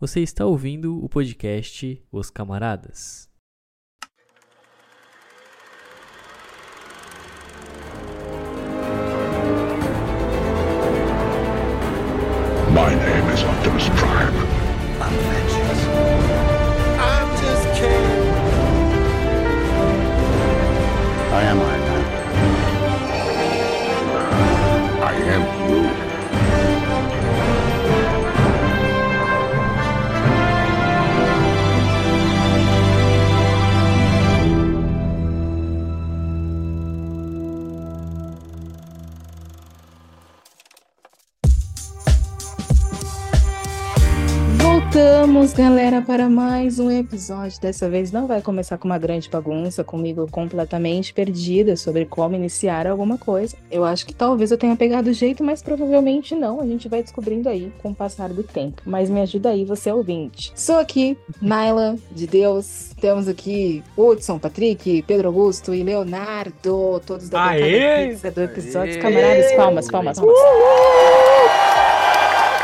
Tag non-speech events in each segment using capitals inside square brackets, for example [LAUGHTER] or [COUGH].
Você está ouvindo o podcast Os Camaradas. My Voltamos, galera, para mais um episódio. Dessa vez não vai começar com uma grande bagunça, comigo completamente perdida sobre como iniciar alguma coisa. Eu acho que talvez eu tenha pegado o jeito, mas provavelmente não. A gente vai descobrindo aí com o passar do tempo. Mas me ajuda aí, você ouvinte. Sou aqui, Naila de Deus. Temos aqui Hudson, Patrick, Pedro Augusto e Leonardo, todos da Aê! do episódio. Aê! Camaradas, palmas, palmas, palmas.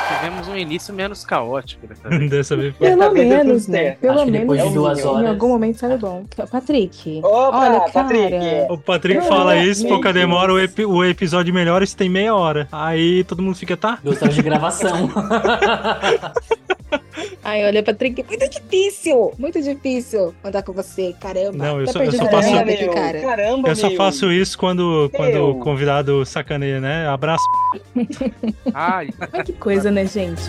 Tivemos um início menos caótico dessa [LAUGHS] vez. Dessa vez foi. Pelo tudo menos, né? Pelo Acho que menos de duas em horas- algum momento saiu bom. Patrick, Opa, olha, cara, Patrick. O Patrick fala isso, pouca demora, o, epi- o episódio melhora se tem meia hora. Aí todo mundo fica, tá? Duas horas de gravação. [LAUGHS] Ai, olha, Patrick, muito difícil, muito difícil andar com você, caramba. Não, eu tá só- eu só faço- aqui, meu, cara. Caramba, Eu só meu. faço isso quando, quando Meu. o convidado sacaneia, né? Abraço. Ai, Ai, que coisa, né, gente?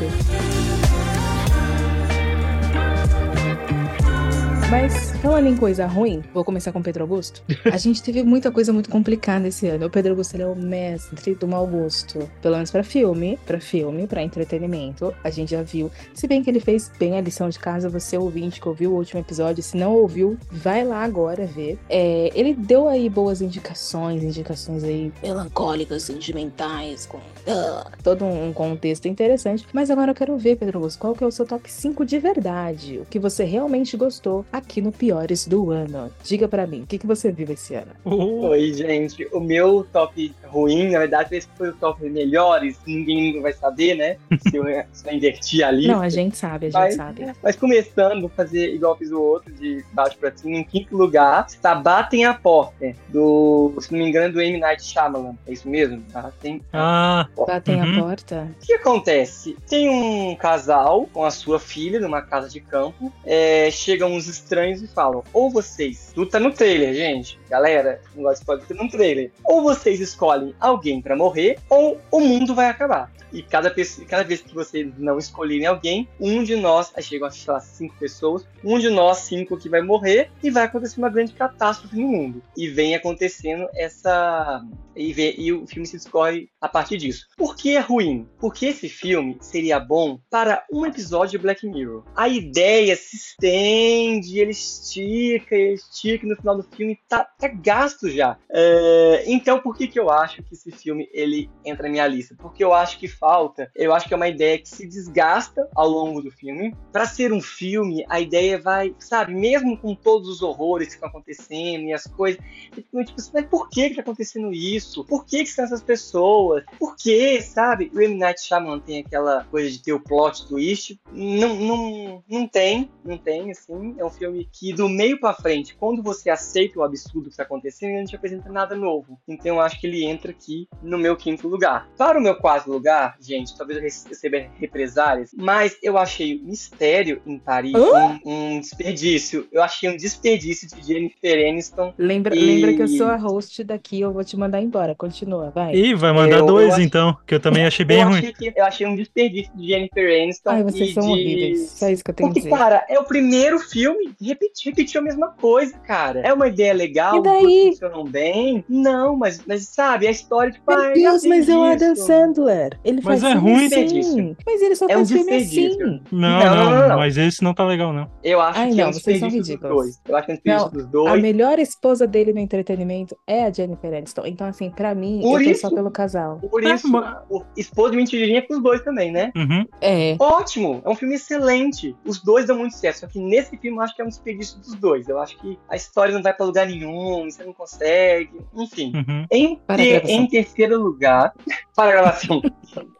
Mas, falando em coisa ruim, vou começar com o Pedro Augusto. [LAUGHS] A gente teve muita coisa muito complicada esse ano. O Pedro Augusto ele é o mestre do mau gosto. Pelo menos pra filme, pra filme, pra entretenimento. A gente já viu. Se bem que ele fez bem a lição de casa, você ouvinte que ouviu o último episódio, se não ouviu, vai lá agora ver. É, ele deu aí boas indicações, indicações aí melancólicas, sentimentais, com ah, todo um contexto interessante. Mas agora eu quero ver, Pedro Augusto, qual que é o seu top 5 de verdade? O que você realmente gostou aqui no Piores do Ano? Diga pra mim, o que, que você viu esse ano? Oh, Oi, gente. O meu top ruim, na verdade, esse foi o top melhores. Ninguém nunca vai saber, né? [LAUGHS] Se eu, se eu invertir ali. Não, a gente sabe, a gente Mas- sabe. Mas começando, vou fazer igual fiz o outro, de baixo pra cima. Em quinto lugar, está Batem a Porta, do, se não me engano, do M. Night Shyamalan. É isso mesmo? Batem ah, Batem Uhum. a porta. O que acontece? Tem um casal com a sua filha numa casa de campo. é, chegam uns estranhos e falam: ou vocês. Tudo tá no trailer, gente. Galera, não gosta de spoiler, no trailer. Ou vocês escolhem alguém pra morrer, ou o mundo vai acabar. E cada, cada vez que vocês não escolherem alguém, um de nós, aí chegam, sei lá, cinco pessoas, um de nós, cinco, que vai morrer, e vai acontecer uma grande catástrofe no mundo. E vem acontecendo essa. E, e o filme se discorre a partir disso. Por que é ruim? Porque esse filme seria bom para um episódio de Black Mirror. A ideia se estende, ele estica, ele estica, e no final do filme tá, tá gasto já. É, então, por que, que eu acho que esse filme ele entra na minha lista? Porque eu acho que falta, eu acho que é uma ideia que se desgasta ao longo do filme. Para ser um filme, a ideia vai, sabe, mesmo com todos os horrores que estão acontecendo e as coisas, tipo assim, mas por que que tá acontecendo isso? Por que que são essas pessoas? Por que, sabe? O M. Night Shyamalan tem aquela coisa de ter o plot twist. Não, não, não tem, não tem, assim. É um filme que do meio pra frente, quando você aceita o absurdo que tá acontecendo, ele não te apresenta nada novo. Então eu acho que ele entra aqui no meu quinto lugar. Para o meu quarto lugar, gente, talvez eu receba represárias, mas eu achei o Mistério em Paris um, um desperdício. Eu achei um desperdício de Jennifer Aniston Lembra, E- lembra que eu sou a host daqui, eu vou te mandar embora. Continua, vai. Ih, vai mandar Eu- eu dois acho- então, que eu também achei bem eu ruim. Achei que- eu achei um desperdício de Jennifer Aniston. Ai, vocês e são de... horríveis. Só isso que eu tenho Porque, a dizer. cara, é o primeiro filme, repetiu, repetiu a mesma coisa, cara. É uma ideia legal, E daí? funcionam bem. Não, mas, mas sabe, a história, tipo, Meu ah, já Deus, mas é o Adam. Sandler. Ele Mas faz é filme ruim. assim. Mas ele só É um faz filme desperdício. assim. Não, Não, não, não, não. mas esse não tá legal, não. Eu acho Ai, que é não, um vocês são desperdício dos ridículos. dois. Eu acho que é um dos A dois. melhor esposa dele no entretenimento é a Jennifer Aniston. Então, assim, pra mim, Por eu tô isso- só pelo casal. Por Ah, isso, mas- o Esposa de Mentirinha é com os dois também, né? Uhum. É. Ótimo! É um filme excelente. Os dois dão muito certo. Só que nesse filme eu acho que é um desperdício dos dois. Eu acho que a história não vai pra lugar nenhum, você não consegue. Enfim. Uhum. Em, a ter- em terceiro lugar, [LAUGHS] para a gravação.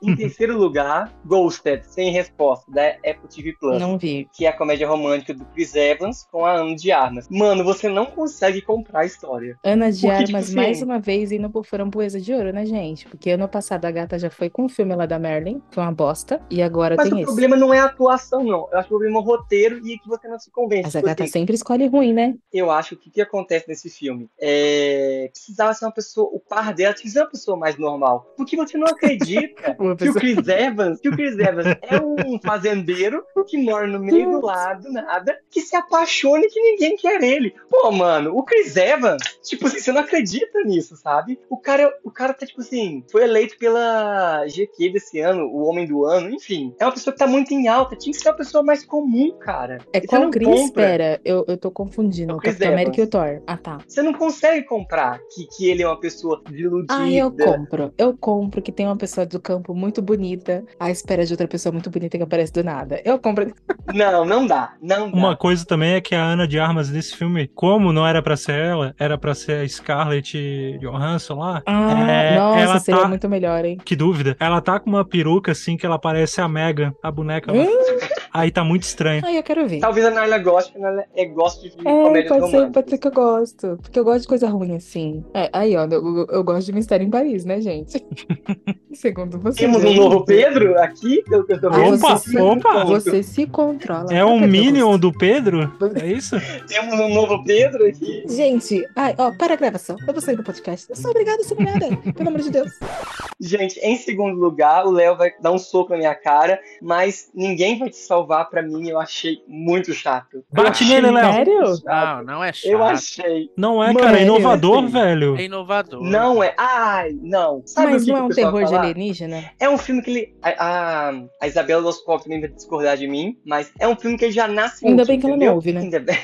Em terceiro lugar, Ghosted, sem resposta, da Apple TV Plus. Não vi. Que é a comédia romântica do Chris Evans com a Ana de Armas. Mano, você não consegue comprar a história. Ana de Porque, tipo Armas, assim- mais uma vez, indo por framboesa de ouro, né, gente? Porque ano passado a gata já foi com o filme lá da Merlin, foi uma bosta, e agora Mas tem o esse. problema não é a atuação, não. Eu acho que o problema é o roteiro e que você não se convence. Mas a Tipo gata assim, sempre escolhe ruim, né? eu acho que o que acontece nesse filme é precisava ser uma pessoa, o par dela que ser uma pessoa mais normal. Porque você não acredita Uma que o pessoa- Chris [LAUGHS] Evans, que o Chris Evans é um fazendeiro que mora no meio do lado, nada, que se apaixona e que ninguém quer ele. Pô, mano, o Chris Evans, tipo assim, você não acredita nisso, sabe? O cara, o cara tá, tipo assim, foi eleito pela GQ desse ano, o Homem do Ano, enfim. É uma pessoa que tá muito em alta, tinha que ser uma pessoa mais comum, cara. É E qual não Chris? compra. Pera, eu, eu tô confundindo. É o O Capitão América e o. Thor. Ah, tá. Você não consegue comprar que, que ele é uma pessoa desiludida. Ah, eu compro. Eu compro que tem uma pessoa do campo muito bonita à espera de outra pessoa muito bonita que aparece do nada. Eu compro. [LAUGHS] Não, não dá. Não dá. Uma coisa também é que a Ana de Armas nesse filme, como não era pra ser ela, era pra ser a Scarlett Johansson lá. Ah, é, nossa, ela seria tá- muito melhor, hein? Que dúvida. Ela tá com uma peruca assim que ela parece a Megan, a boneca lá. Aí tá muito estranho. Ai, eu quero ver. Talvez a Naila goste, porque a Naila é, gosta de É, comédias pode ser, românticas. pode ser que eu gosto. Porque eu gosto de coisa ruim, assim. É, aí, ó, eu, eu- eu gosto de Mistério em Paris, né, gente? [LAUGHS] Segundo você. Temos um novo Pedro aqui, eu tô vendo. Opa, você, se- opa! Você se controla. É um o Minion do Pedro? É isso? [LAUGHS] Temos um novo Pedro aqui. Gente, ai, ó, para a gravação. Eu vou sair do podcast. Eu sou obrigada a ser mulherada. Pelo amor de Deus. Gente, em segundo lugar, o Léo vai dar um soco na minha cara, mas ninguém vai te salvar pra mim. Eu achei muito chato. Bate nele, Léo. Sério? muito. Não, não é chato. Eu achei. Não é, Mano, cara, é inovador, assim. velho. É inovador. Não é. Ai, não. Sabe Mas o que não é um terror de alienígena? É um filme que ele. A, a, a Isabela Loscov também vai discordar de mim, mas é um filme que ele já nasce Ainda útil, bem que ela não ouve, né? Ainda bem.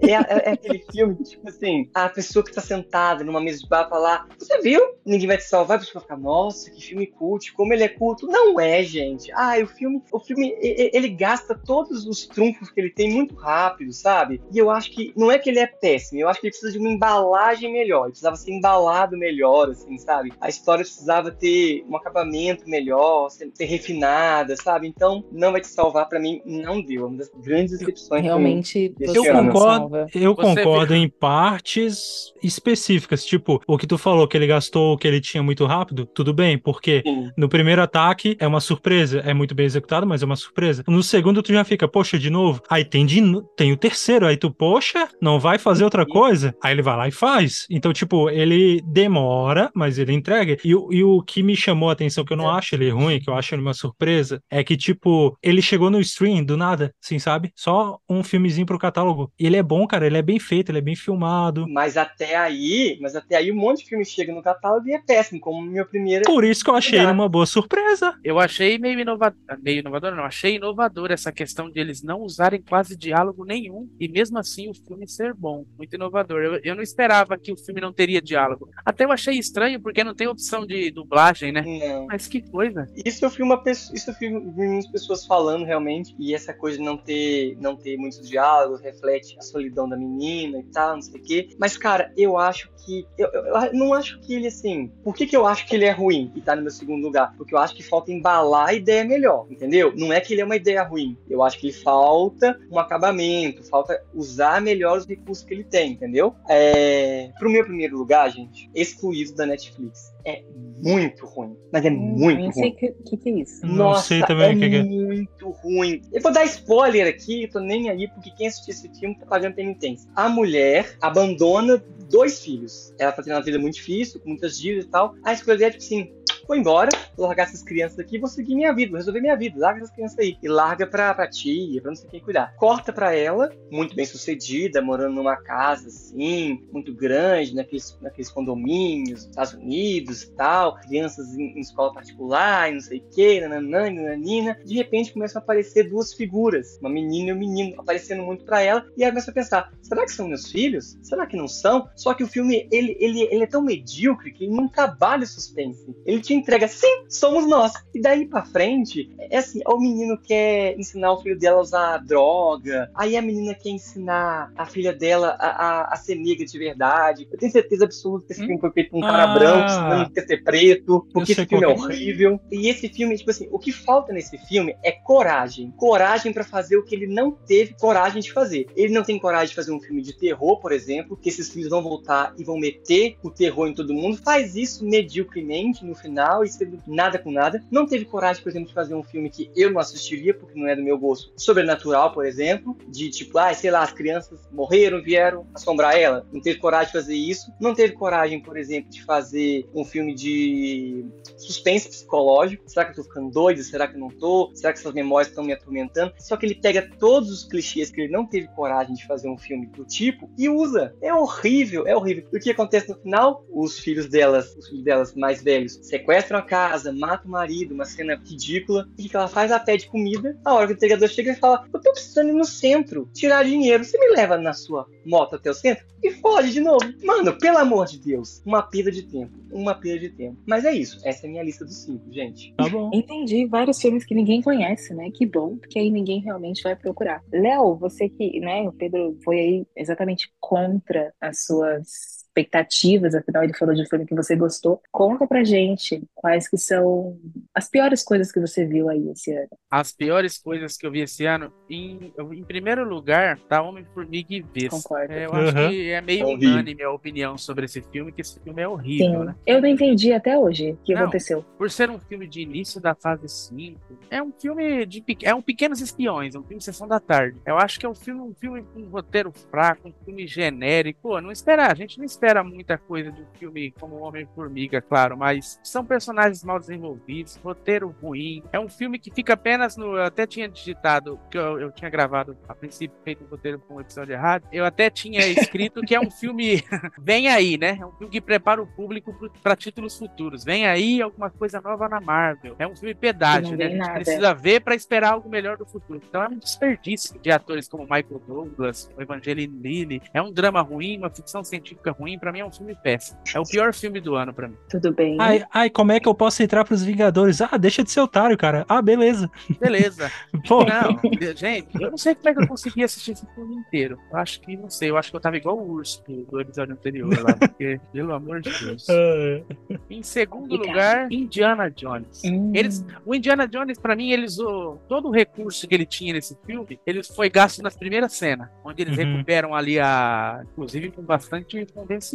É, é- é aquele filme que, tipo assim, a pessoa que tá sentada numa mesa de bar falar: Você viu? Ninguém vai te salvar, a pessoa fica, nossa, que filme cult, como ele é culto. Não é, gente. Ah, o filme, o filme, ele gasta todos os trunfos que ele tem muito rápido, sabe? E eu acho que não é que ele é péssimo, eu acho que ele precisa de uma embalagem melhor, ele precisava ser embalado melhor, assim, sabe? A história precisava ter um acabamento melhor, ser, ser refinada, sabe? Então, não vai te salvar, pra mim, não deu. É uma das grandes decepções. Realmente, Eu ano. concordo, eu Você concordo em partes específicas. Tipo, o que tu falou que ele gastou o que ele tinha muito rápido, tudo bem, porque Sim. no primeiro ataque é uma surpresa, é muito bem executado, mas é uma surpresa. No segundo tu já fica, poxa, de novo. Aí tem, de, tem o terceiro, aí tu, poxa, não vai fazer outra coisa? Aí ele vai lá e faz. Então, tipo, ele demora, mas ele entrega. E, o- e o que me chamou a atenção, que eu não acho ele ruim, que eu acho ele uma surpresa, é que, tipo, ele chegou no stream do nada, assim, sabe? Só um filmezinho pro catálogo. E ele é bom, cara, ele é bem feito, ele é bem filmado. Mas até aí, mas até aí um monte de filme chega no catálogo e é péssimo, como minha primeira. Por isso que eu achei ele uma boa surpresa. Eu achei meio inovador, meio inovador, não, achei inovador essa questão de eles não usarem quase diálogo nenhum e mesmo assim o filme ser bom, muito inovador. Eu, eu não esperava que o filme não teria diálogo. Até eu achei estranho porque não tem opção de dublagem, né? Não. Mas que coisa. Isso eu vi uma pessoa, isso eu vi muitas pessoas falando realmente, e essa coisa de não ter, não ter muitos diálogos reflete a solidão da menina e tal, não sei o quê. Mas, cara, eu acho que. Eu, eu- eu não acho que ele, assim. Por que, que eu acho que ele é ruim e tá no meu segundo lugar? Porque eu acho que falta embalar a ideia melhor, entendeu? Não é que ele é uma ideia ruim. Eu acho que falta um acabamento, falta usar melhor os recursos que ele tem, entendeu? É... Pro meu primeiro lugar, gente, excluído da Netflix. É muito ruim. Mas é muito não ruim. sei o que, que, que é isso. Não Nossa, sei também é o que que é. muito ruim. Eu vou dar spoiler aqui, eu tô nem aí, porque quem assistiu esse filme tá pagando penitência. A mulher abandona dois filhos. Ela tá tendo uma vida muito difícil, com muitas dívidas e tal. A escolha dela é tipo assim, vou embora, vou largar essas crianças aqui, vou seguir minha vida, vou resolver minha vida, larga essas crianças aí. E larga pra, pra tia, pra não sei quem cuidar. Corta pra ela, muito bem sucedida, morando numa casa assim, muito grande, naqueles, naqueles condomínios, Estados Unidos e tal, crianças em, em escola particular e não sei o que, nananã, nananina. De repente começam a aparecer duas figuras, uma menina e um menino, aparecendo muito pra ela, e ela começa a pensar, será que são meus filhos? Será que não são? Só que o filme, ele, ele, ele é tão medíocre que ele não trabalha suspense. Ele te entrega, sim, somos nós. E daí pra frente, é assim, o menino quer ensinar o filho dela a usar droga, aí a menina quer ensinar a filha dela a, a, a ser negra de verdade. Eu tenho certeza absoluta que esse filme foi feito por um cara Ah. branco, senão não quer ser preto, porque esse filme é é. horrível. E esse filme, tipo assim, o que falta nesse filme é coragem. Coragem pra fazer o que ele não teve coragem de fazer. Ele não tem coragem de fazer um filme de terror, por exemplo, que esses filhos vão voltar e vão meter o terror em todo mundo. Faz isso mediocremente no final, e nada com nada. Não teve coragem, por exemplo, de fazer um filme que eu não assistiria, porque não é do meu gosto. Sobrenatural, por exemplo. De tipo, ah, sei lá, as crianças morreram, vieram assombrar ela. Não teve coragem de fazer isso. Não teve coragem, por exemplo, de fazer um filme de suspense psicológico. Será que eu tô ficando doido? Será que eu não tô? Será que essas memórias estão me atormentando? Só que ele pega todos os clichês que ele não teve coragem de fazer um filme do tipo e usa. É horrível, é horrível. E o que acontece no final? Os filhos delas, os filhos delas mais velhos, sequestram a casa, matam o marido, uma cena ridícula. E o que ela faz? Ela pede comida. A hora que o entregador chega e fala: Eu tô precisando ir no centro, tirar dinheiro. Você me leva na sua moto até o centro? E foge de novo. Mano, pelo amor de Deus. Uma perda de tempo. Uma perda de tempo. Mas é isso. Essa é a minha lista dos cinco, gente. Tá bom. Entendi vários filmes que ninguém conhece, né? Que bom, porque aí ninguém realmente vai procurar. Léo, você que, né, o Pedro foi aí exatamente contra as suas expectativas, afinal ele falou de um filme que você gostou. Conta pra gente quais que são as piores coisas que você viu aí esse ano. As piores coisas que eu vi esse ano, em, em primeiro lugar, tá Homem-Formiga e Vespa. Concordo. É, eu acho Uhum. que é meio Horrível. unânime a opinião sobre esse filme, que esse filme é horrível, Sim. né? Eu não entendi até hoje o que Não. aconteceu. Por ser um filme de início da fase 5, é um filme de é um Pequenos Espiões, é um filme de sessão da tarde. Eu acho que é um filme, um filme com um roteiro fraco, um filme genérico. Pô, não espera, a gente não espera muita coisa de um filme como Homem-Formiga, claro, mas são personagens mal desenvolvidos, roteiro ruim. É um filme que fica apenas no. Eu até tinha digitado, que eu, eu tinha gravado a princípio, feito um roteiro com um episódio errado. Eu até tinha escrito que é um filme. [LAUGHS] Vem aí, né? É um filme que prepara o público para títulos futuros. Vem aí alguma coisa nova na Marvel. É um filme pedágio, né? A gente nada. precisa ver para esperar algo melhor do futuro. Então é um desperdício de atores como Michael Douglas, o Evangeline Lilly. É um drama ruim, uma ficção científica ruim. Para mim é um filme péssimo. É o pior filme do ano para mim. Tudo bem. Ai, ai, como é que eu posso entrar pros Vingadores? Ah, deixa de ser otário, cara. Ah, beleza. Beleza. [LAUGHS] Pô, Não, gente, eu não sei como é que eu consegui assistir esse filme inteiro. Eu acho que, não sei, eu acho que eu tava igual o urso do, episódio anterior lá, porque, pelo amor de Deus. [LAUGHS] é, Em segundo lugar, Indiana Jones. Hum. Eles, o Indiana Jones, pra mim, ele usou todo o recurso que ele tinha nesse filme, ele foi gasto nas primeiras cenas, onde eles Uhum. recuperam ali a, inclusive com bastante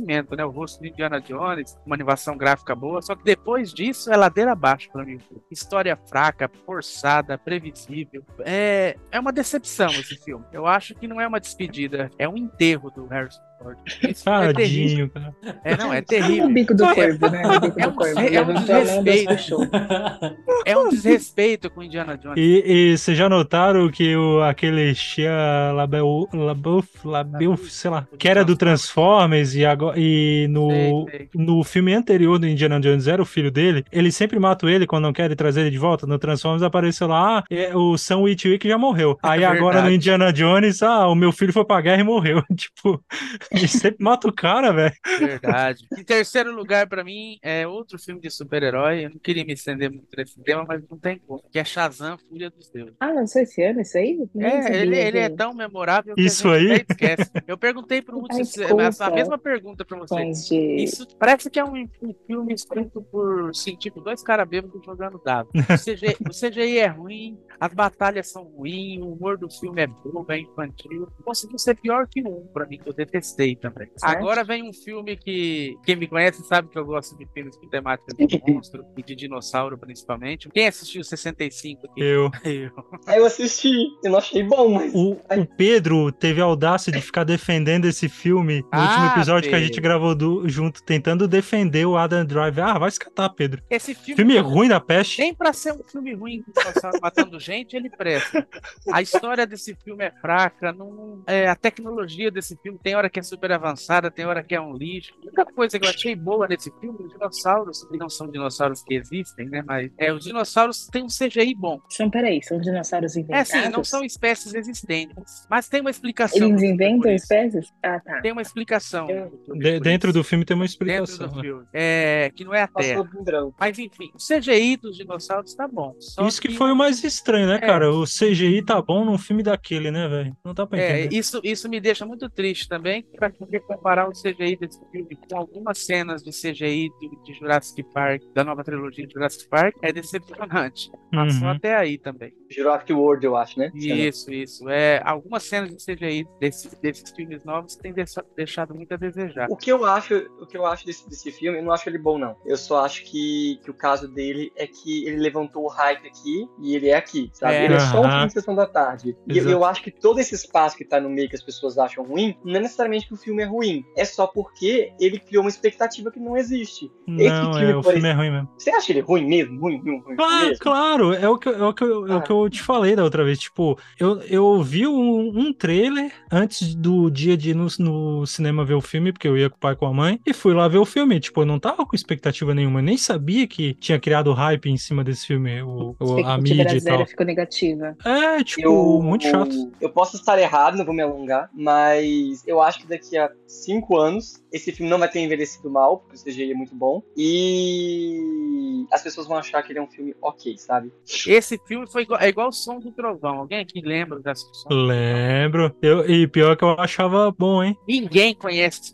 né? O rosto do Indiana Jones, uma animação gráfica boa, só que depois disso é ladeira abaixo pra mim. História fraca, forçada, previsível. É, é uma decepção esse filme. Eu acho que não é uma despedida, é um enterro do Harrison [LAUGHS] É tadinho, cara. É, não, é O terrível. bico do Não, é- corvo, né? [LAUGHS] O bico é do um- corvo. é um desrespeito. [LAUGHS] É um desrespeito com o Indiana Jones. E, e vocês já notaram que o, aquele Shia Labeu, Labeouf, Labeouf, sei lá, que era do Transformers e, agora, e no, Sei, sei. no filme anterior do Indiana Jones era o filho dele, ele sempre mata ele quando não querem trazer ele de volta. No Transformers apareceu lá, ah, é, o Sam Witwick já morreu. Aí agora no. Indiana Jones, ah, o meu filho foi pra guerra e morreu. tipo, ele sempre mata o cara, velho. Verdade. Em terceiro lugar, pra mim, é outro filme de super-herói. Eu não queria me estender muito nesse tema, mas não tem como. Que é Shazam, Fúria dos Deuses. Ah, lançou esse ano isso aí? Nem É, sabia, ele, ele é tão memorável que Isso a gente aí? esquece. Eu perguntei pro Hudson Ai, se- desculpa. essa mesma pergunta pra você. Fãs de... Isso parece que é um, um filme escrito por, sim, tipo, dois caras bêbados jogando dado. O CGI, o CGI é ruim, as batalhas são ruins, o humor do filme é bobo, é infantil. Conseguiu ser pior que um, pra mim, que eu detestei também. Certo. Agora vem um filme que quem me conhece sabe que eu gosto de filmes com temática de [LAUGHS] monstro e de dinossauro, principalmente. Quem assistiu 65 aqui? Eu. Eu. Aí eu assisti, eu não achei bom, mas. O, o Pedro teve a audácia de ficar defendendo esse filme no Ah, último episódio que a Pedro. gente gravou do- junto, tentando defender o Adam Driver. Ah, vai se catar, Pedro. Esse filme, Filme ruim da peste. Nem pra ser um filme ruim com dinossauro matando gente, ele presta. A história desse filme é fraca, não, é, a tecnologia desse filme tem hora que é é super avançada, tem hora que é um lixo. A única coisa que eu achei boa nesse filme, os dinossauros, que não são dinossauros que existem, né? Mas é, os dinossauros têm um CGI bom. São, peraí, são dinossauros É inventados? sim, não são espécies existentes. Mas tem uma explicação. Eles inventam espécies? Ah, tá. Tem uma explicação. De- dentro do filme tem uma Dentro explicação. do né? filme. É, que não é a Terra. Mas enfim, o CGI dos dinossauros tá bom. Só Isso que foi o mais estranho, né, É. cara? O CGI tá bom num filme daquele, né, velho? Não dá pra É, entender. isso, isso me deixa muito triste também, para poder comparar o CGI desse filme com algumas cenas de CGI de, de Jurassic Park, da nova trilogia de Jurassic Park, é decepcionante. Mas só Uhum. até aí também. Jurassic World, eu acho, né? Isso, isso. É, algumas cenas de CGI desse, desses filmes novos têm deixa- deixado muito a desejar. O que eu acho, o que eu acho desse, desse filme, eu não acho ele bom, não. Eu só acho que, que o caso dele é que ele levantou o hype aqui e ele é aqui, sabe? É. Ele é só um filme de sessão da tarde. E eu, Exato. eu acho que todo esse espaço que tá no meio que as pessoas acham ruim, não é necessariamente que o filme é ruim. É só porque ele criou uma expectativa que não existe. esse Não, filme, é, o filme é ruim mesmo. Você acha ele ruim mesmo? Ruim, ruim, ruim Claro, mesmo? claro, é o que, eu- é o que, eu, é o Ah. que eu te falei da outra vez. Tipo, eu, eu vi um, um trailer antes do dia de ir no, no cinema ver o filme, porque eu ia com o pai e com a mãe, e fui lá ver o filme. Tipo, eu não tava com expectativa nenhuma, eu nem sabia que tinha criado hype em cima desse filme, o, o- a Expectativa mídia e tal. ficou negativa. É, tipo, Eu, muito chato. Eu posso estar errado, não vou me alongar, mas eu acho que daqui a cinco anos esse filme não vai ter envelhecido mal, porque o CGI é muito bom, e as pessoas vão achar que ele é um filme ok, sabe? Esse filme foi igual, é igual o som do trovão. Alguém aqui lembra dessa? Lembro. Eu, e pior que eu achava bom, hein? Ninguém conhece.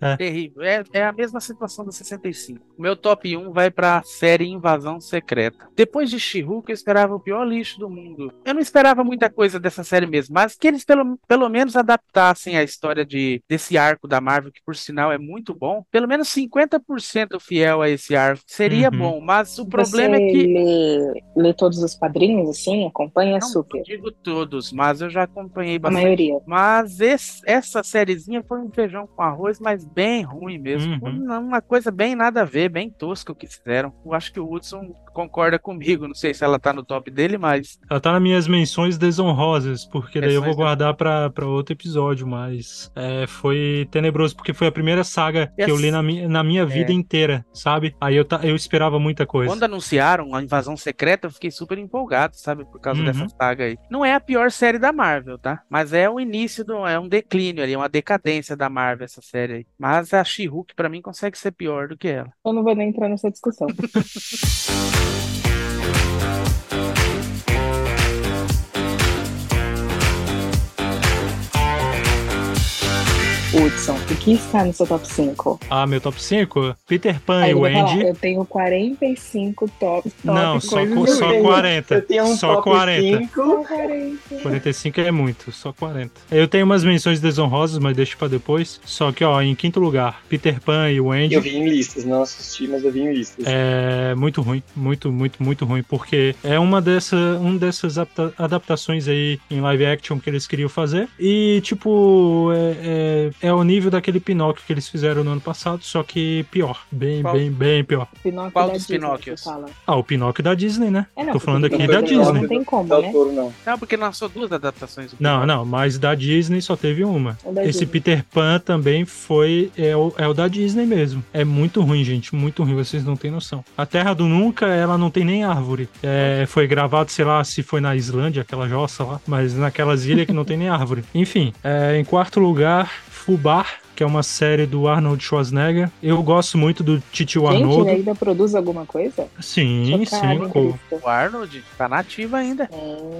É. Terrível. É, é a mesma situação do 65. O meu top 1 vai pra série Invasão Secreta. Depois de She-Hulk, eu esperava o pior lixo do mundo. Eu não esperava muita coisa dessa série mesmo, mas que eles pelo, pelo menos adaptassem a história de, desse arco da Marvel, que por sinal é muito bom. Pelo menos 50% fiel a esse arco. Seria Uhum. bom, mas o problema Você é que. lê, lê todos os quadrinhos, assim? Acompanha Não super. digo todos, mas eu já acompanhei A bastante. maioria. Mas esse- essa sériezinha foi um feijão com arroz, mas bem ruim mesmo. Uhum. Uma coisa bem nada a ver, bem tosca o que fizeram. Eu acho que o Hudson concorda comigo. Não sei se ela tá no top dele, mas Ela tá nas minhas menções desonrosas, porque daí eu vou guardar pra, pra outro episódio, mas é, foi tenebroso, porque foi a primeira saga E que eu li na, minha na minha vida É. inteira, sabe? Aí eu, ta- eu esperava muita coisa. quando anunciaram a invasão secreta, eu fiquei super empolgado, sabe? Por causa Uhum. dessa saga aí. Não é a pior série da Marvel, tá? Mas é o início do. É um declínio ali, uma decadência da Marvel, essa série aí. Mas a She-Hulk, pra mim, consegue ser pior do que ela. Eu não vou nem entrar nessa discussão. [LAUGHS] Hudson, o que está no seu top 5? Ah, meu top 5? Peter Pan Aí e vai falar, Andy. eu tenho 45 top, top Não, só, coisas co- só meio. 40. Eu tenho um Só top 40. 5. Só 40. 45 é muito, só 40. Eu tenho umas menções desonrosas, mas deixo pra depois. Só que, ó, em quinto lugar, Peter Pan e o Andy. Eu vi em listas, não assisti, mas eu vi em listas. É muito ruim, muito, muito, muito ruim, porque é uma dessa, um dessas adapta- adaptações aí em live action que eles queriam fazer. E, tipo, é, é, é o nível daquele Pinóquio que eles fizeram no ano passado, só que pior. Bem, Qual? bem, bem pior. Pinóquio Qual da dos Disney, Pinóquios? Ah, o Pinóquio da Disney, né? É, não, Tô falando aqui da da Disney. Não tem como, né? Não. Não, porque lançou duas adaptações. do Não, não, mas da Disney só teve uma. Esse Disney. Peter Pan também foi. É o, é o da Disney mesmo. É muito ruim, gente. Muito ruim, vocês não têm noção. A Terra do Nunca, ela não tem nem árvore. É, foi gravado, sei lá, se foi na Islândia, aquela jossa lá, mas naquelas ilhas que não tem nem árvore. Enfim, é, em quarto lugar, Fubar. Que é uma série do Arnold Schwarzenegger. Eu gosto muito do Titio Gente, Arnoldo. ele ainda produz alguma coisa? Sim, Chocada, sim. O Arnold tá nativo ainda.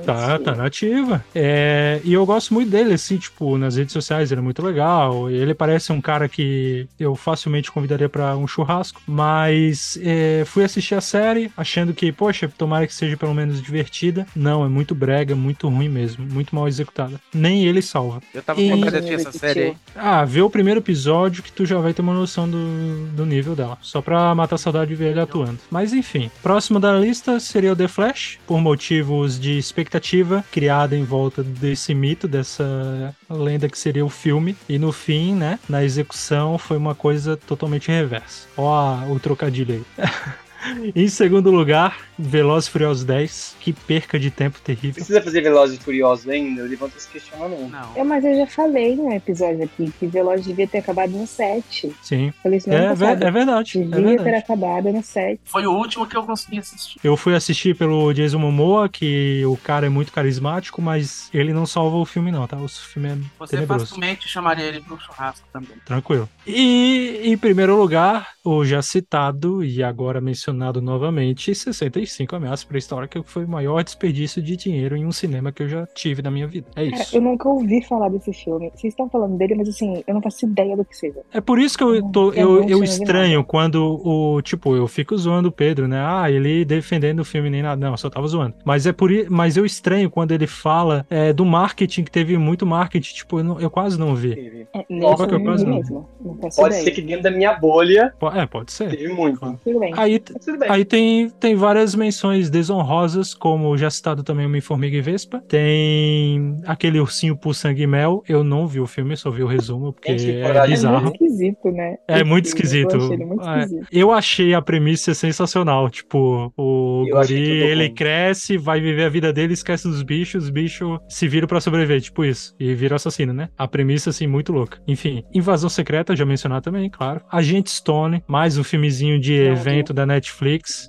Tá, Gente. tá nativa. É, e eu gosto muito dele, assim, tipo, nas redes sociais, ele é muito legal. Ele parece um cara que eu facilmente convidaria pra um churrasco. Mas é, fui assistir a série achando que, poxa, tomara que seja pelo menos divertida. Não, é muito brega, muito ruim mesmo, muito mal executada. Nem ele salva. Eu tava com vontade de assistir essa série aí. Ah, vê o primeiro episódio que tu já vai ter uma noção do, do nível dela. Só pra matar a saudade de ver ele atuando. Mas enfim, próximo da lista seria o The Flash, por motivos de expectativa criada em volta desse mito, dessa lenda que seria o filme. E no fim, né, na execução, foi uma coisa totalmente reversa. Ó o trocadilho aí. [LAUGHS] [LAUGHS] Em segundo lugar, Velozes e Furiosos 10. Que perca de tempo terrível. Precisa fazer Velozes e Furiosos ainda? Eu levanto esse questionamento. Não. Eu, mas eu já falei no episódio aqui que Veloz devia ter acabado no 7. Sim. Falei isso É, passado. é verdade. É Devia ter verdade. acabado no 7. Foi o último que eu consegui assistir. Eu fui assistir pelo Jason Momoa, que o cara é muito carismático, mas ele não salva o filme, não, tá? O filme é Você tenebroso. facilmente chamaria ele pro churrasco também. Tranquilo. E em primeiro lugar, o já citado e agora mencionado novamente, 65 Ameaças Pré-Históricas, que foi o maior desperdício de dinheiro em um cinema que eu já tive na minha vida. É Cara, isso. eu nunca ouvi falar desse filme. Vocês estão falando dele, mas assim, eu não faço ideia do que seja. É por isso que eu, tô, eu eu, eu estranho nada. quando o. Tipo, eu fico zoando o Pedro, né? Ah, ele defendendo o filme nem nada. Não, eu só tava zoando. Mas é por Mas eu estranho quando ele fala é, do marketing, que teve muito marketing, tipo, eu, não- eu quase não vi. É, Nossa, eu quase não. mesmo. Não Pode ideia. ser que dentro da minha bolha É, pode ser. teve muito. Tudo bem. Aí, tudo bem. Aí tem, tem várias menções desonrosas, como já citado também Homem-Formiga e Vespa. Tem aquele ursinho por sangue e mel. Eu não vi o filme, só vi o resumo, porque é coragem. É bizarro. muito esquisito, né? É Esse muito filme, esquisito. Eu achei É, esquisito. Eu achei a premissa sensacional. Tipo, o Eu guri, ele ruim. cresce, vai viver a vida dele, esquece dos bichos, os bichos se viram pra sobreviver, tipo isso. E vira assassino, né? A premissa, assim, muito louca. Enfim, Invasão Secreta, já mencionar também, claro. Agente Stone, mais um filmezinho de Não, evento da Netflix,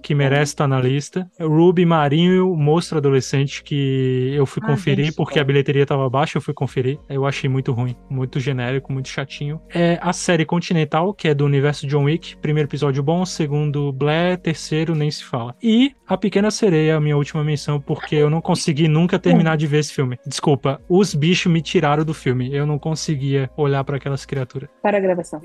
que merece estar na lista. Ruby Marinho, o Monstro Adolescente, que eu fui Ah, conferir, gente, porque a bom. bilheteria tava baixa, eu fui conferir. Eu achei muito ruim, muito genérico, muito chatinho. É a série Continental, que é do universo John Wick. Primeiro episódio bom, segundo Blair, terceiro nem se fala. E A Pequena Sereia, a minha última menção, porque eu não consegui nunca terminar de ver esse filme. Desculpa, os bichos me tiraram do filme. Eu não conseguia olhar pra aquelas criaturas. Para a gravação.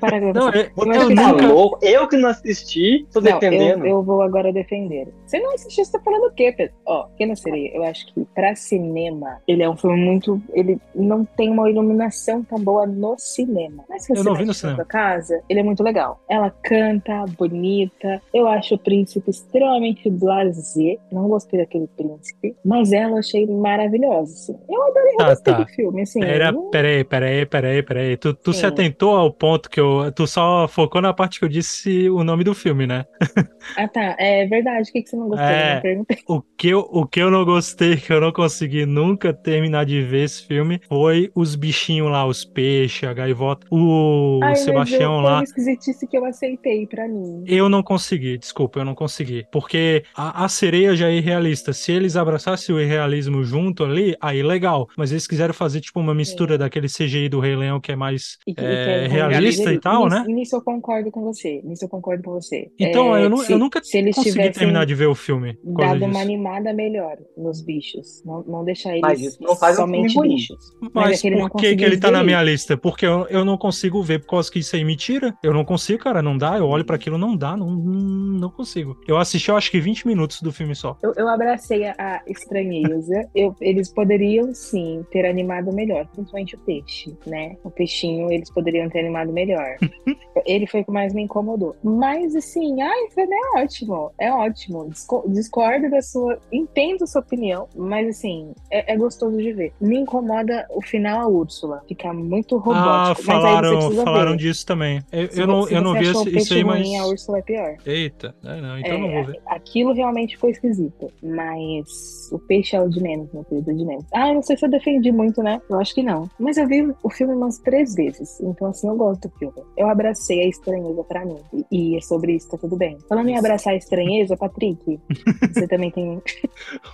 Para a gravação. Não, é- eu que Tá nunca. louco? Eu que não assisti, tô Não, defendendo. eu, eu vou agora defender. Você não assistiu, você tá falando o quê, Pedro? Ó, Pequena Sereia, eu acho que pra cinema, ele é um filme muito. Ele não tem uma iluminação tão boa no cinema. Mas se Eu você não vi vai no cinema. sua casa, ele é muito legal. Ela canta, bonita. Eu acho o príncipe extremamente blasé. Não gostei daquele príncipe. Mas ela eu achei maravilhosa. Assim. Eu adorei, eu Tá, gostei tá. do filme. Assim, Pera, não- peraí, peraí, peraí, peraí. Tu, tu se atentou ao ponto que eu. Tu só focou na parte que eu disse o nome do filme, né? [LAUGHS] Ah, tá. É verdade. O que, que você não gostou? É. Eu não perguntei. O que, eu, o que eu não gostei, que eu não consegui nunca terminar de ver esse filme, foi os bichinhos lá, os peixes, a gaivota, o Ai, Sebastião eu, lá. Foi uma esquisitice que eu aceitei pra mim. Eu não consegui, desculpa, eu não consegui. Porque a, a sereia já é irrealista. Se eles abraçassem o irrealismo junto ali, aí legal. Mas eles quiseram fazer tipo uma mistura daquele CGI do Rei Leão que é mais E e é, que é realista e tal, nisso, né? Nisso eu concordo com você. Nisso eu concordo com você. Então, É, eu, se- eu nunca se eles consegui terminar de ver o filme. dado uma disso. animada melhor nos bichos. Não, não deixar eles Mas isso não faz um somente ruim. bichos. Mas é que ele não por que, que ele tá na minha lista? Porque eu, eu não consigo ver por causa que isso aí me tira. Eu não consigo, cara, não dá. Eu olho pra aquilo, não dá, não, não consigo. Eu assisti, eu acho que 20 minutos do filme só. Eu, eu abracei a, a estranheza. [LAUGHS] Eu- eles poderiam sim ter animado melhor, principalmente o peixe, né? O peixinho eles poderiam ter animado melhor. [LAUGHS] Ele foi o que mais me incomodou. Mas assim, ai, foi é ótimo, é ótimo. Disco- discordo da sua, entendo a sua opinião, mas assim, é, é gostoso de ver. Me incomoda o final a Úrsula, ficar muito robótico. Ah, falaram, falaram ver. disso também. Eu, Se eu não, eu não vi esse- isso aí, mas. ruim, a Úrsula é pior. Eita, é, não, então É, eu não vou ver. Aquilo realmente foi esquisito. Mas o peixe é o de menos, meu querido, é de menos. Ah, eu não sei se eu defendi muito, né? Eu acho que não. Mas eu vi o filme umas três vezes. Então, assim, eu gosto do filme. Eu abracei a estranheza pra mim. E, e é sobre isso, tá tudo bem. Falando em abraçar a estranheza, Patrick, [LAUGHS] você também tem.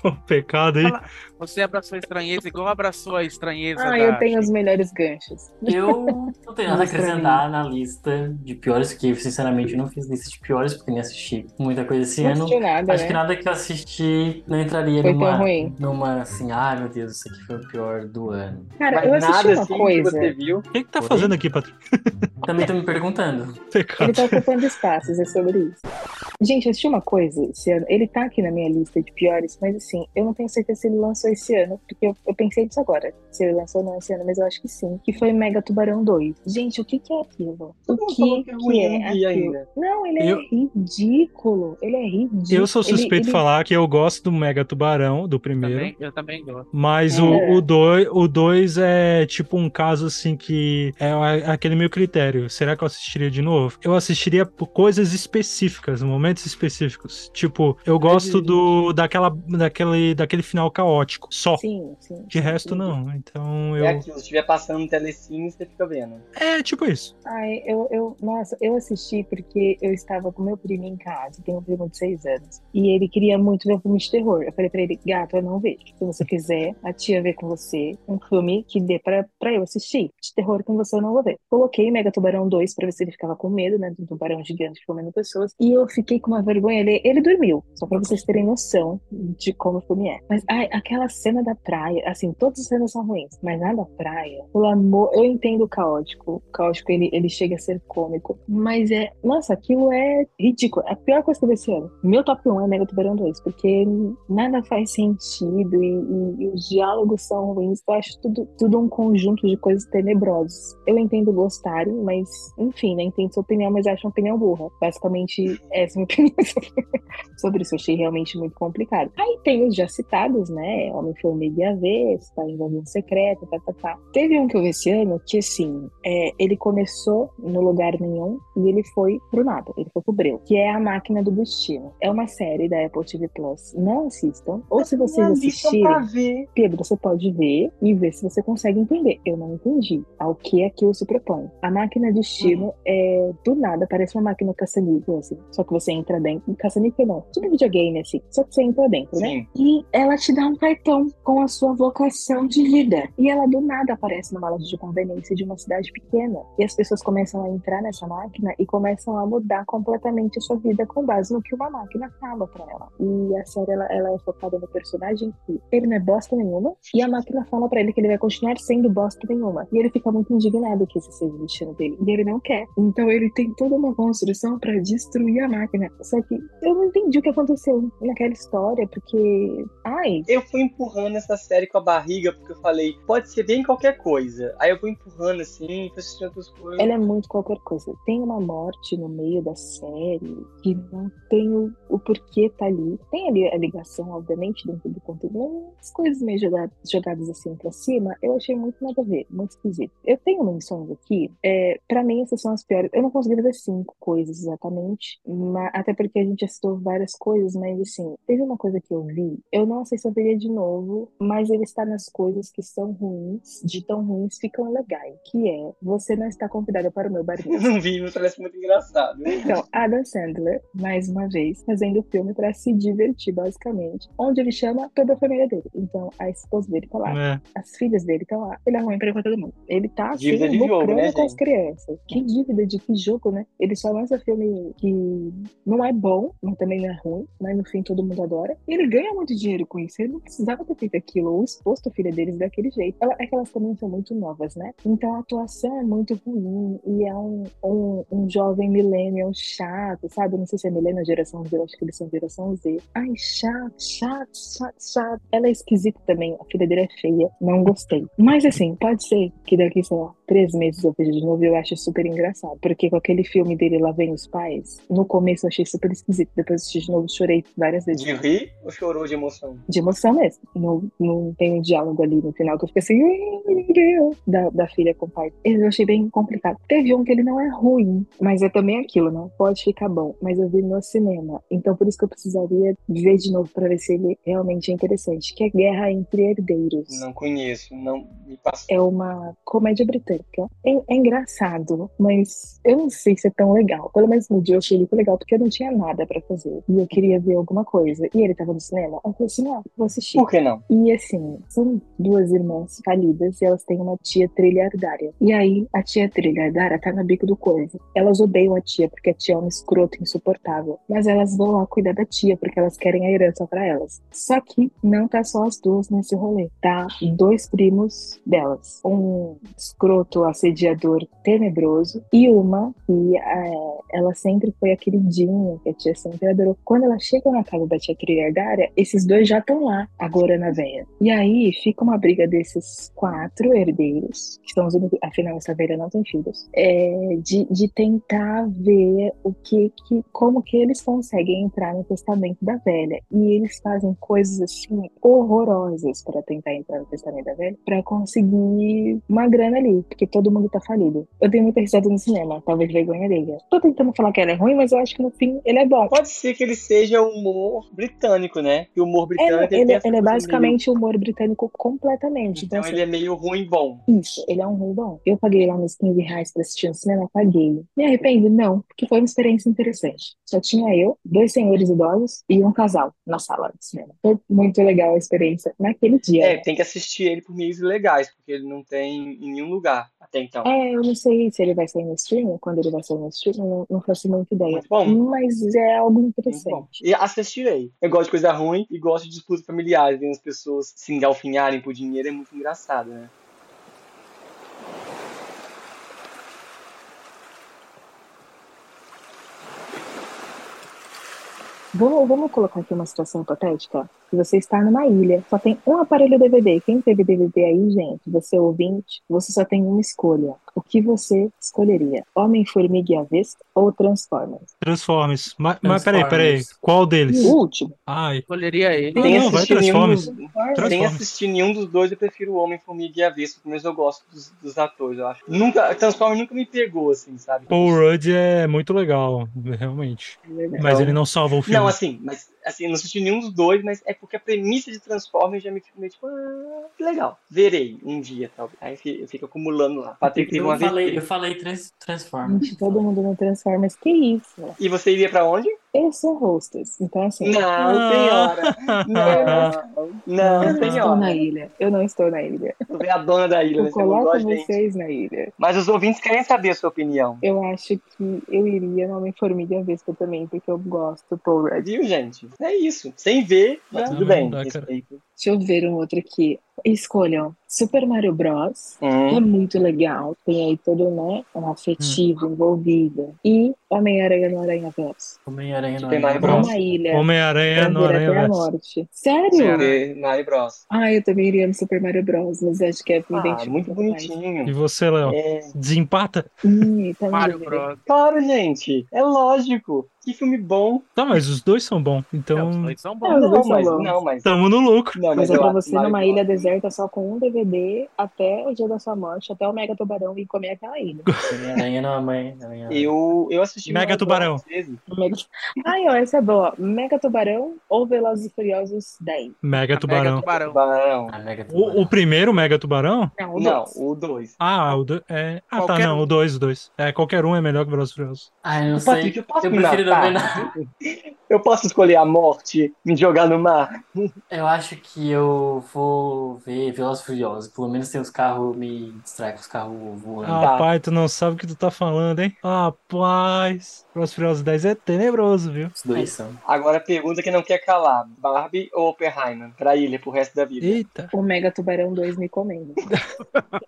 O pecado aí. Você abraçou a estranheza igual abraçou a estranheza Ah, da... eu tenho os melhores ganchos. Eu [LAUGHS] não tenho nada a acrescentar na lista de piores, que sinceramente eu não fiz lista de piores, porque nem assisti muita coisa esse Não ano. nada, Acho né? que nada que eu assisti não entraria Foi numa, ruim. numa assim, ai meu Deus, isso aqui foi o pior do ano. Cara, Mas eu assisti nada uma assim coisa. que você viu. O que, que tá fazendo aqui, Patrick? [LAUGHS] Também tô me perguntando. Ele tá ocupando espaços, é sobre isso. Gente, eu assisti uma coisa esse ano. Ele tá aqui na minha lista de piores, mas assim, eu não tenho certeza se ele lançou esse ano, porque eu, eu pensei nisso agora. Se ele lançou ou não esse ano, mas eu acho que sim. Que foi Mega Tubarão 2. Gente, o que que é aquilo? O Todo que, que é que é aquilo? ainda. Não, ele Eu- é ridículo. Ele é ridículo. Eu sou suspeito de ele- falar que eu gosto do Mega Tubarão, do primeiro. Também, eu também gosto. Mas É. o, o 2 o dois é tipo um caso assim que é a- aquele meu critério. Será que eu assistiria de novo? Eu assistiria por coisas específicas, momentos momentos específicos. Tipo, eu gosto do daquela, daquele, daquele final caótico. Só. Sim, sim. De resto, não. Então É eu. aquilo, se estiver passando no telecine, você fica vendo. É, tipo isso. Ai, eu, eu, nossa, eu assisti porque eu estava com meu primo em casa, tenho um primo de seis anos, e ele queria muito ver filme de terror. Eu falei pra ele, gato, eu não vejo. Se você quiser, a tia vê com você um filme que dê pra, pra eu assistir. De terror com você eu não vou ver. Coloquei Mega Tubarão 2 pra ver se ele ficava com medo, né, de um tubarão gigante comendo pessoas, e eu fiquei com uma vergonha. Ele, ele dormiu, só pra vocês terem noção de como o filme é. Mas, ai, aquela cena da praia, assim, todas as cenas são ruins, mas na da praia, pelo amor, eu entendo o caótico. O caótico, ele, ele chega a ser cômico, mas é, nossa, aquilo é ridículo. É a pior coisa que eu vi esse ano. Meu top 1 é Mega Tubarão 2, porque nada faz sentido e, e- e os diálogos são ruins. Eu acho tudo, tudo um conjunto de coisas tenebrosas. Eu entendo gostarem, mas, enfim, né, entendo sua opinião, mas acho uma opinião burra. Basicamente, essa é opinião [LAUGHS] sobre isso. Eu achei realmente muito complicado. Aí tem os já citados, né? Homem-Formiga e Avesso, tá envolvendo secreto, tá, tá, tá. Teve um que eu vi esse ano que, assim, é, ele começou no lugar nenhum e ele foi pro nada. Ele foi pro breu, que é A Máquina do Destino. É uma série da Apple TV Plus. Não assistam. Ou se vocês assistirem. Pedro, você pode ver e ver se você consegue entender. Eu não entendi ao que aquilo se propõe. A máquina de destino é do nada, parece uma máquina caça-níquel, assim. Só que você entra dentro. Caça-níquel não. Tipo videogame, assim. Só que você entra dentro, né? Sim. E ela te dá um cartão com a sua vocação de vida. E ela do nada aparece numa loja de conveniência de uma cidade pequena. E as pessoas começam a entrar nessa máquina e começam a mudar completamente a sua vida com base no que uma máquina fala pra ela. E a série ela, ela é focada no personagem que ele não é bosta nenhuma. E a máquina fala pra ele que ele vai continuar sendo bosta nenhuma. E ele fica muito indignado que esse seja o destino dele. E ele não quer. Então ele tem toda uma construção pra destruir a máquina. Só que eu não entendi o que aconteceu naquela história, porque. Ai, Eu fui empurrando essa série com a barriga, porque eu falei, pode ser bem qualquer coisa. Aí eu fui empurrando assim, assistindo outras coisas. Ela é muito qualquer coisa. Tem uma morte no meio da série que não tem o, o porquê tá ali. Tem ali a ligação, obviamente, dentro do conteúdo, mas as coisas meio jogadas, jogadas assim pra cima, eu achei muito nada a ver, muito esquisito. Eu tenho menções aqui, é, para mim essas são as piores. Eu não consegui fazer cinco coisas exatamente, mas, até porque a gente assistiu várias coisas, mas assim, teve uma coisa que eu vi, eu não sei se eu veria de novo, mas ele está nas coisas que são ruins, de tão ruins ficam legais, que é você não está convidada para o meu bar Eu mitzvah. não vi, mas parece muito engraçado. Então, Adam Sandler, mais uma vez, fazendo o filme para se divertir, basicamente. Onde ele chama toda a família dele. Então, a esposa dele tá lá, É. as filhas dele estão lá. Ele é ruim pra todo mundo. Ele tá assim, de jogo, lucrando né, com as gente? crianças. Que dívida de que jogo, né? Ele só lança filme que não é bom, mas também não é ruim, mas no fim todo mundo adora. Ele ganha muito dinheiro com isso. Ele não precisava ter feito aquilo ou exposto a filha deles daquele jeito. Ela- É que elas também são muito novas, né? Então a atuação é muito ruim e é um, um, um jovem millennial chato, sabe? Não sei se é millennial geração Z, eu acho que eles são geração Z. Ai, chato, chato, chato, chato. Ela é esquisita também. A filha dele é feia. Não gostei. Mas assim, pode ser que daqui, sei lá, três meses eu veja de novo e eu acho super engraçado. Porque com aquele filme dele Lá Vem os Pais, no começo eu achei super esquisito. Depois assisti de novo, chorei várias vezes. De rir ou chorou de emoção? De emoção mesmo. Não, não tem um diálogo ali no final que eu fiquei assim, da, da filha com o pai. Eu achei bem complicado. Teve um que ele não é ruim, mas é também aquilo, não pode ficar bom. Mas eu vi no cinema. Então por isso que eu precisaria ver de novo pra ver se ele realmente é interessante. Que é Guerra entre Herdeiros. Não conheço, não me passou. É uma comédia britânica. É, é engraçado, mas eu não sei se é tão legal. Pelo menos no dia eu achei muito legal, porque eu não tinha nada pra fazer. E eu queria ver alguma coisa. E ele tava no cinema. Eu falei assim, ah, vou assistir. Por que não? E assim, são duas irmãs falidas e elas têm uma tia trilhardária. E aí, a tia trilhardária tá no bico do coisa. Elas odeiam a tia porque a tia é uma escrota insuportável. Mas elas vão lá cuidar da tia porque elas querem a herança pra elas. Só que não tá só as duas nesse rolê. Tá dois primos delas. Um escroto assediador tenebroso e uma que é, ela sempre foi a queridinha que a tia sempre adorou. Quando ela chega na casa da tia trilhardária, esses dois já estão lá, agora na veia. E aí fica uma briga desses quatro herdeiros, que são os únicos, afinal essa velha não tem filhos, é, de, de tentar ver o que, que, como que eles conseguem entrar no testamento da velha. E eles fazem coisas assim horrorosas para tentar entrar no testamento da velha, para conseguir uma grana ali. Porque todo mundo tá falido. Eu dei muita risada no cinema, talvez vergonha alheia. Tô tentando falar que ela é ruim, mas eu acho que no fim ele é bom. Pode ser que ele seja humor britânico, né? Que o humor britânico Ele, ele- essa ele é basicamente humor britânico completamente. meio- Então, Então assim, ele é meio ruim bom. Isso, ele é um ruim bom. Eu paguei lá nos 15 reais pra assistir no cinema, paguei. Me arrependo? Não, porque foi uma experiência interessante. Só tinha eu, dois senhores idosos e um casal na sala de cinema. Foi muito legal a experiência naquele dia. É, tem que assistir ele por meios legais, porque ele não tem em nenhum lugar até então. É, eu não sei se ele vai sair no streaming, quando ele vai sair no streaming, não, não faço muita ideia. Muito bom. Mas é algo interessante. E assistirei. Eu gosto de coisa ruim e gosto de disputas familiares, vendo as pessoas se engalfinharem por dinheiro é muito engraçado, né? Vamos, vamos colocar aqui uma situação hipotética? Você está numa ilha, só tem um aparelho DVD. Quem teve DVD aí, gente, você é ouvinte, você só tem uma escolha. O que você escolheria? Homem-Formiga e Avesso ou Transformers? Transformers. Mas, mas peraí, peraí. Qual deles? O último. Ai. Escolheria ele. Não, Sem não, vai assistir nenhum Transformers. dos, sem assistir nenhum dos dois, eu prefiro o Homem-Formiga e Avesso, mas eu gosto dos, dos atores, eu acho. Nunca, Transformers nunca me pegou, assim, sabe? Paul Rudd é muito legal, realmente. É verdade. Mas ele não salva o filme. Não, assim, mas assim, eu não assisti nenhum dos dois, mas é porque a premissa de Transformers já me fica meio tipo, ah, que legal. Verei um dia, talvez. Aí eu fico acumulando lá. Patrick teve Eu uma falei, vez. eu falei trans, Transformers. Gente, todo mundo no Transformers. Que isso? E você iria pra onde? Eu sou hostess. Então, assim, Não, Ah. senhora. Não, eu não, [LAUGHS] não estou na senhora. ilha. Eu não estou na ilha. Você é a dona da ilha, Eu né? Você não coloco vocês na ilha. Mas os ouvintes querem saber a sua opinião. Eu acho que eu iria no Homem-Formiga Avesso também, porque eu gosto do Paul Rudd. Viu, gente? É isso. Sem ver, mas Não, tudo bem. dá. Deixa eu ver um outro aqui. Escolham Super Mario Bros. Hum. É muito legal. Tem aí todo, né, um afetivo envolvido. E Homem-Aranha no Aranha Verso. Homem-Aranha no Super Mario Aranha Bros. Uma ilha. Homem-Aranha no Aranha Verso. morte. Sério? Super Mario Bros. Ah, eu também iria no Super Mario Bros. Mas acho que é me Ah, muito mais. E bonitinho. você, Léo? É, Desempata? Ih, tá Mario? Bros. claro, gente. É lógico. Que filme bom. Tá, mas os dois são bons. É, os Então, dois são É, bons. os Não, são mas, bons. não, mas, tamo no lucro. não, Mas mas é pra você Mario numa Bros. ilha deserta só com um DVD até o dia da sua morte, até o Mega Tubarão vir comer aquela ilha. Homem-Aranha não, mãe. Aranha. Eu, eu assisti Mega Tubarão. Mega... Ai, ó, essa é boa. Mega Tubarão ou Velozes e Furiosos 10? Mega Tubarão. Mega Tubarão. Tubarão. Mega O, o primeiro Mega Tubarão? Não, o Não, dois. o 2. Ah, o do... é... ah tá, não, um. o dois, o dois. É, qualquer um é melhor que Velozes e Furiosos. Ah, eu não sei. Patrick, eu posso eu prefiro dominar. [LAUGHS] Eu posso escolher a morte, me jogar no mar? Eu acho que eu vou ver Velozes e Furiosos. Pelo menos tem os carros, me distrai com os carros voando. Ah, Rapaz, tu não sabe o que tu tá falando, hein? Rapaz, Velozes e Furiosos 10 é tenebroso, viu? Os dois são. Agora a pergunta que não quer calar: Barbie ou Oppenheimer? Pra ilha, pro resto da vida. Eita. O Mega Tubarão 2 me comendo. [LAUGHS]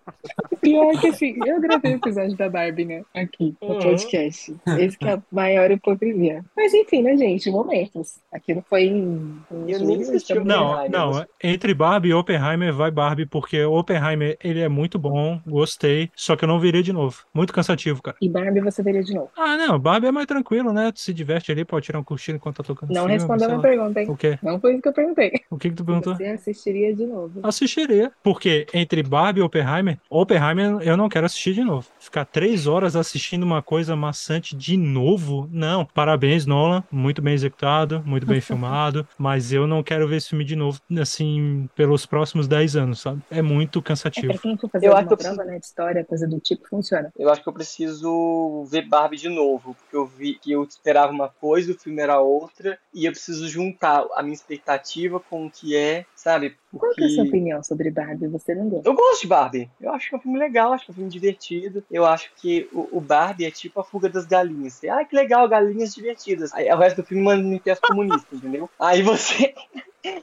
Pior que assim, eu gravei o episódio da Barbie, né? Aqui, no Uhum. podcast. Esse que é a maior hipocrisia. Mas enfim, né, gente? Momentos. Aquilo foi em. Eu nem assisti Não, não, entre Barbie e Oppenheimer vai Barbie, porque Oppenheimer, ele é muito bom, gostei, só que eu não virei de novo. Muito cansativo, cara. E Barbie você veria de novo. Ah, não, Barbie é mais tranquilo, né? Tu se diverte ali, pode tirar um curtido enquanto tá tocando Não filme, respondeu a minha pergunta, hein? O quê? Não foi isso que eu perguntei. O que que tu perguntou? Você assistiria de novo. Assistiria. Porque entre Barbie e Oppenheimer, Oppenheimer eu não quero assistir de novo. Ficar três horas assistindo uma coisa maçante de novo? Não. Parabéns, Nolan. Muito bem executado, muito bem [LAUGHS] filmado. Mas eu não quero ver esse filme de novo, assim, pelos próximos 10 anos, sabe? É muito É, cansativo. pra quem for fazer Eu acho que eu prova, preciso- né, de história, coisa do tipo, funciona. Eu acho que eu preciso ver Barbie de novo, porque eu vi que eu esperava uma coisa, o filme era outra, e eu preciso juntar a minha expectativa com o que é, sabe? Qual que é a sua Porque opinião sobre Barbie? Você não gosta? eu gosto de Barbie. Eu acho que é um filme legal, acho que é um filme divertido. Eu acho que o, o Barbie é tipo a fuga das galinhas. Você, Ai, que legal, galinhas divertidas. Aí o resto do filme é um manifesto comunista, [LAUGHS] entendeu? Aí você,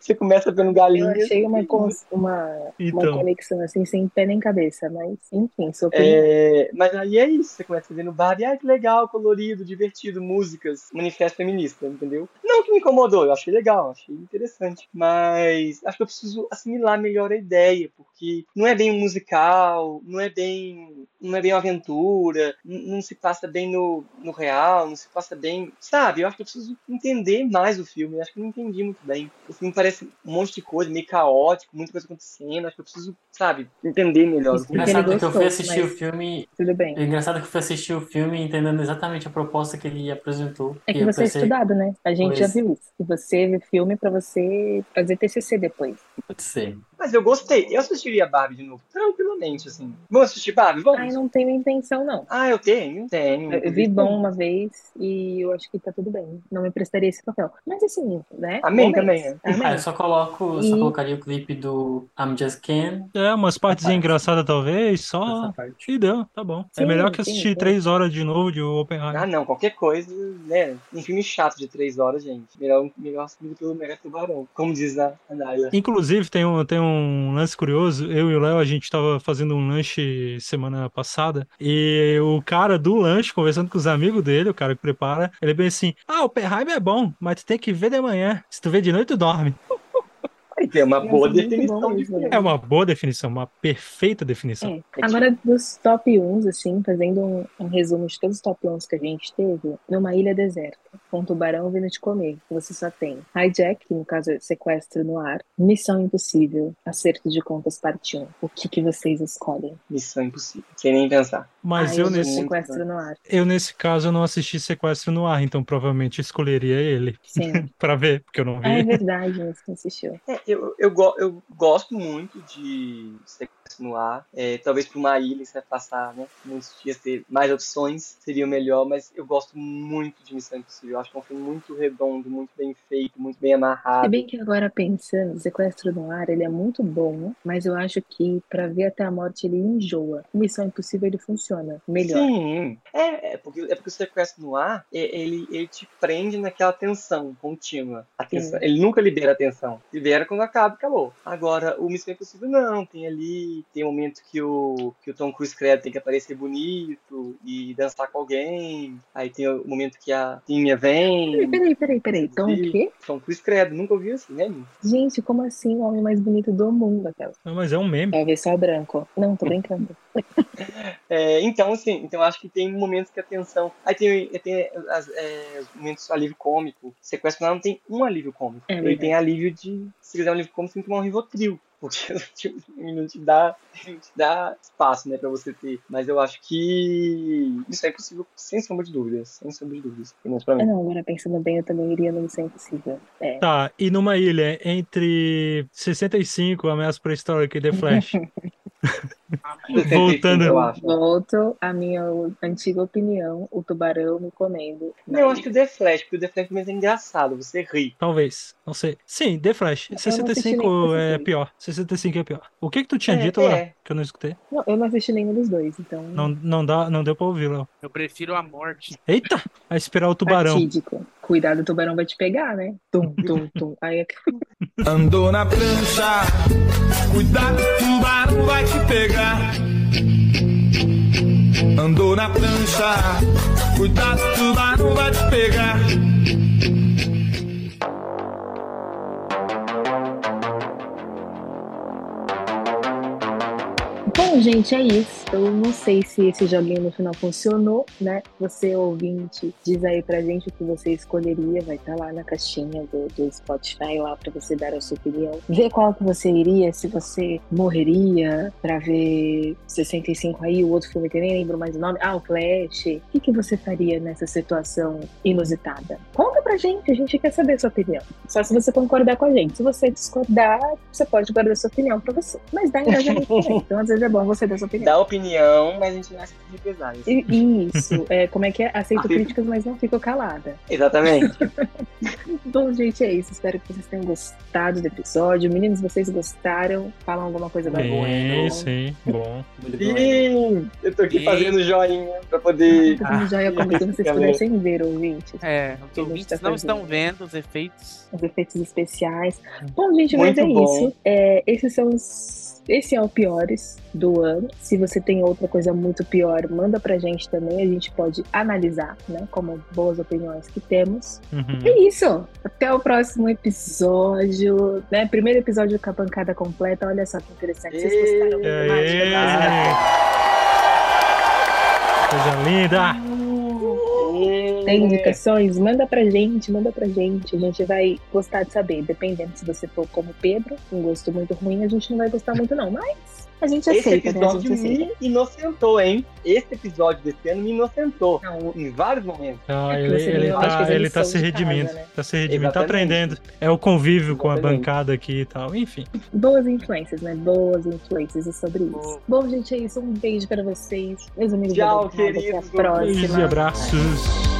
você começa vendo Eu galinhas. achei uma, cons- uma, uma Então. conexão assim, sem pé nem cabeça, mas enfim, opinião. É, mas aí é isso, você começa vendo Barbie, ai que legal, colorido, divertido, músicas, manifesto feminista, entendeu? Não que me incomodou, eu achei legal, achei interessante, mas acho que eu preciso assimilar melhor a ideia, porque não é bem um musical, não é bem não é bem uma aventura, não se passa bem no, no real, não se passa bem. Sabe? Eu acho que eu preciso entender mais o filme. Eu acho que eu não entendi muito bem. O filme parece um monte de coisa, meio caótico, muita coisa acontecendo. Acho que eu preciso, sabe, entender melhor. Porque Engraçado que eu fui assistir mas- o filme. Tudo bem. É engraçado que eu fui assistir o filme entendendo exatamente a proposta que ele apresentou. É E que você é pensei, estudado, né? A gente já Pois. viu isso. E você vê filme pra você fazer TCC depois. Pode ser. Mas eu gostei. Eu assistiria Barbie de novo, tranquilamente, assim. Vamos assistir Barbie? Vamos? Ai, não tenho intenção, não. Ah, eu tenho, tenho. Eu vi bom uma vez e eu acho que tá tudo bem. Não me prestaria esse papel. Mas assim, né? Amém também, né? Ah, Amém. eu só coloco, eu só E- colocaria o clipe do I'm Just Ken É, umas partezinhas parte. engraçadas talvez, só. E deu, tá bom. é Sim, melhor que assistir sim. três horas de novo de Oppenheimer. Ah, não, qualquer coisa, né? Um filme chato de três horas, gente. Melhor, melhor assumido pelo Mega Tubarão, como diz a, a Naila. Inclusive, tem um, tem um lance curioso. Eu e o Léo, a gente tava fazendo um lanche semana passada. E o cara do lanche, conversando com os amigos dele, o cara que prepara, ele bem assim: Ah, o Oppenheimer é bom, mas tu tem que ver de manhã. Se tu vê de noite, tu dorme. Aí tem uma boa muito definição bom de filme. É uma boa definição, uma perfeita definição. É. Agora, dos top 1, assim, fazendo um, um resumo de todos os top 1 que a gente teve, numa ilha deserta, com um tubarão vindo te comer, você só tem hijack, que no caso é sequestro no ar, missão impossível, acerto de contas parte 1. O que, que vocês escolhem? Missão impossível, sem nem pensar. Mas Ai, eu gente, nesse, sequestro no ar. eu, nesse caso, eu não assisti Sequestro no Ar, então provavelmente escolheria ele Sim. [LAUGHS] pra ver, porque eu não Ah, é vi. verdade, você não assistiu. É, eu, eu, eu gosto muito de sequestro no ar. É, talvez para uma ilha você vai passar né, muitos dias ter mais opções, seria o melhor, mas eu gosto muito de Missão Impossível. Eu acho que é um filme muito redondo, muito bem feito, muito bem Se amarrado. bem que agora pensando, Sequestro no Ar, ele é muito bom, mas eu acho que pra ver até a morte ele enjoa. Missão Impossível ele funciona melhor. Sim, é, é, porque, é porque o sequestro no ar, é- ele, ele te prende naquela tensão contínua. A tensão- ele nunca libera a tensão. Libera quando acaba e acabou. Agora, o Missão Impossível não, tem ali, tem momento que o, que o Tom Cruise credo tem que aparecer bonito e dançar com alguém. Aí tem o momento que a Tinha vem. peraí, peraí, peraí. Então o quê? Tom Cruise credo, nunca ouviu assim, né, Nil? Gente, como assim o homem mais bonito do mundo, aquela? Não, mas é um meme. Talvez só branco. Não, tô brincando. [LAUGHS] É, então, assim, então acho que tem momentos que a tensão. Aí tem, tem as, é, os momentos alívio cômico. Sequestro não tem um alívio cômico. É Ele tem alívio de. Se quiser um alívio cômico, tem que tomar um Rivotril. Porque [LAUGHS] tipo, não te dá, não te dá espaço, né, pra você ter. Mas eu acho que isso é impossível, sem sombra de dúvidas. Sem sombra de dúvidas. Pelo menos pra Ah, mim. não, agora pensando bem, eu também iria no Missão Impossível. É. Tá, e numa ilha entre 65, Ameaça Pré-Histórica e The Flash. [LAUGHS] Voltando. Eu acho. Volto à minha antiga opinião, o tubarão me comendo. Não, eu acho que o The Flash, porque o The Flash também é engraçado, você ri. Talvez, não sei. Sim, The Flash. assisti 65 nenhum é pior. 65 é pior. O que que tu tinha É, dito, é. Léo? Que eu não escutei. Não, eu não assisti nenhum dos dois, então. Não, não, dá, não deu pra ouvir, Léo. Eu prefiro a morte. Eita! Vai esperar o tubarão. Fatídico. Cuidado, o tubarão vai te pegar, né? Tum, tum, tum. Aí é Andou na prancha, cuidado, o tubarão vai te pegar. Andou na prancha, cuidado, o tubarão vai te pegar. Bom, gente, é isso. Eu não sei se esse joguinho no final funcionou, né? Você, ouvinte, diz aí pra gente o que você escolheria. Vai estar lá na caixinha do, do Spotify lá pra você dar a sua opinião. Ver qual que você iria, se você morreria pra ver 65 aí, o outro filme que eu nem lembro mais o nome. Ah, o Flash. O que, que você faria nessa situação inusitada? Conta pra gente, a gente quer saber a sua opinião. Só se você concordar com a gente. Se você discordar, você pode guardar sua opinião pra você. Mas dá [LAUGHS] engajamento também. Então, às vezes é bom você dar sua opinião. Dá opinião, mas a gente não acha de represálias. E- Isso, é, como é que é? Aceito Ah, críticas, mas não fico calada. Exatamente. [LAUGHS] Bom, gente, é isso. Espero que vocês tenham gostado do episódio. Meninos, vocês gostaram? Falam alguma coisa da boa. Sim, sim, bom. Muito bom. Sim, eu tô aqui Sim. fazendo joinha pra poder. Todo já ia como se vocês [LAUGHS] pudessem ver, ouvintes. É, os ouvintes tá não fazendo. estão vendo os efeitos. Os efeitos especiais. Bom, gente, mas Muito é bom. isso. É, esses são os. Esse é o piores do ano. Se você tem outra coisa muito pior, manda pra gente também. A gente pode analisar, né? Como boas opiniões que temos. Uhum. É isso. Até o próximo episódio. Né? Primeiro episódio com a bancada completa. Olha só que interessante. Vocês gostaram da Aê! temática? linda! Tem indicações? Manda pra gente, manda pra gente. A gente vai gostar de saber. Dependendo se você for como Pedro, um gosto muito ruim, a gente não vai gostar muito, não. Mas a gente Esse aceita, né? A episódio gente aceita. me inocentou, hein? Esse episódio desse ano me inocentou. Não, Em vários momentos. Ah, É que ele, você ele que tá, ele tá se redimindo. casa, né? Tá se redimindo, tá Exatamente. aprendendo. É o convívio com a Exatamente. bancada aqui e tal. Enfim. Boas influências, né? Boas influências e sobre isso. Bom, gente, é isso. Um beijo pra vocês. Meus amigos Tchau, da bancada. Até a queridos Beijos e próxima. abraços.